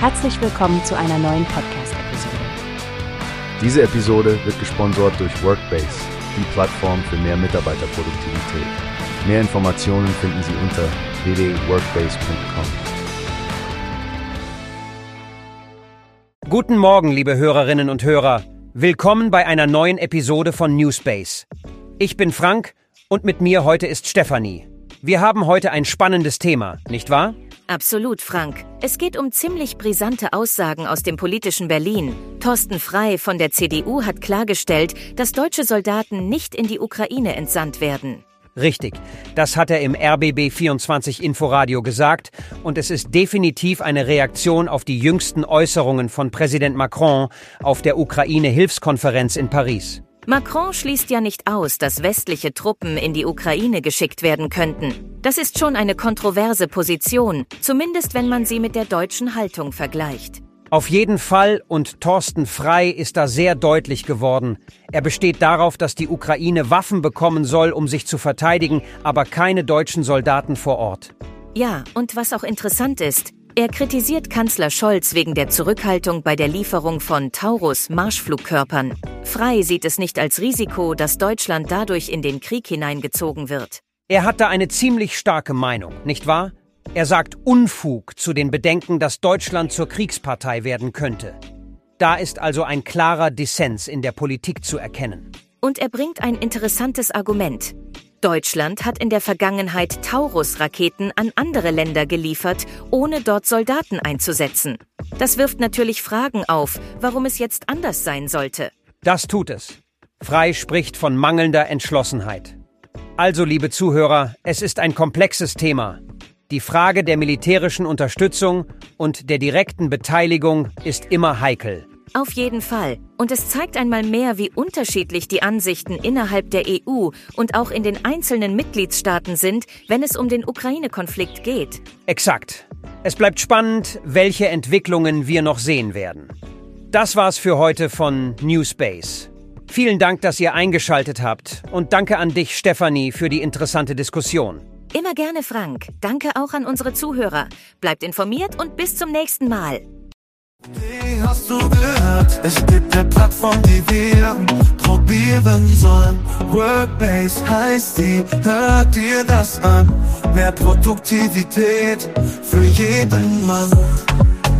Herzlich willkommen zu einer neuen Podcast-Episode. Diese Episode wird gesponsert durch Workbase, die Plattform für mehr Mitarbeiterproduktivität. Mehr Informationen finden Sie unter www.workbase.com. Guten Morgen, liebe Hörerinnen und Hörer. Willkommen bei einer neuen Episode von Newspace. Ich bin Frank und mit mir heute ist Stefanie. Wir haben heute ein spannendes Thema, nicht wahr? Absolut, Frank. Es geht um ziemlich brisante Aussagen aus dem politischen Berlin. Thorsten Frei von der CDU hat klargestellt, dass deutsche Soldaten nicht in die Ukraine entsandt werden. Richtig, das hat er im RBB 24 Inforadio gesagt und es ist definitiv eine Reaktion auf die jüngsten Äußerungen von Präsident Macron auf der Ukraine-Hilfskonferenz in Paris. Macron schließt ja nicht aus, dass westliche Truppen in die Ukraine geschickt werden könnten. Das ist schon eine kontroverse Position, zumindest wenn man sie mit der deutschen Haltung vergleicht. Auf jeden Fall und Thorsten Frei ist da sehr deutlich geworden. Er besteht darauf, dass die Ukraine Waffen bekommen soll, um sich zu verteidigen, aber keine deutschen Soldaten vor Ort. Ja, und was auch interessant ist, er kritisiert Kanzler Scholz wegen der Zurückhaltung bei der Lieferung von Taurus Marschflugkörpern. Frei sieht es nicht als Risiko, dass Deutschland dadurch in den Krieg hineingezogen wird. Er hat da eine ziemlich starke Meinung, nicht wahr? Er sagt Unfug zu den Bedenken, dass Deutschland zur Kriegspartei werden könnte. Da ist also ein klarer Dissens in der Politik zu erkennen. Und er bringt ein interessantes Argument. Deutschland hat in der Vergangenheit Taurus-Raketen an andere Länder geliefert, ohne dort Soldaten einzusetzen. Das wirft natürlich Fragen auf, warum es jetzt anders sein sollte. Das tut es. Frei spricht von mangelnder Entschlossenheit. Also, liebe Zuhörer, es ist ein komplexes Thema. Die Frage der militärischen Unterstützung und der direkten Beteiligung ist immer heikel. Auf jeden Fall. Und es zeigt einmal mehr, wie unterschiedlich die Ansichten innerhalb der EU und auch in den einzelnen Mitgliedstaaten sind, wenn es um den Ukraine-Konflikt geht. Exakt. Es bleibt spannend, welche Entwicklungen wir noch sehen werden. Das war's für heute von Newspace. Vielen Dank, dass ihr eingeschaltet habt und danke an dich, Stefanie, für die interessante Diskussion. Immer gerne, Frank. Danke auch an unsere Zuhörer. Bleibt informiert und bis zum nächsten Mal. Wie hast du gehört? Es gibt eine Plattform, die wir probieren sollen. Workbase heißt die, hört dir das an. Mehr Produktivität für jeden Mann.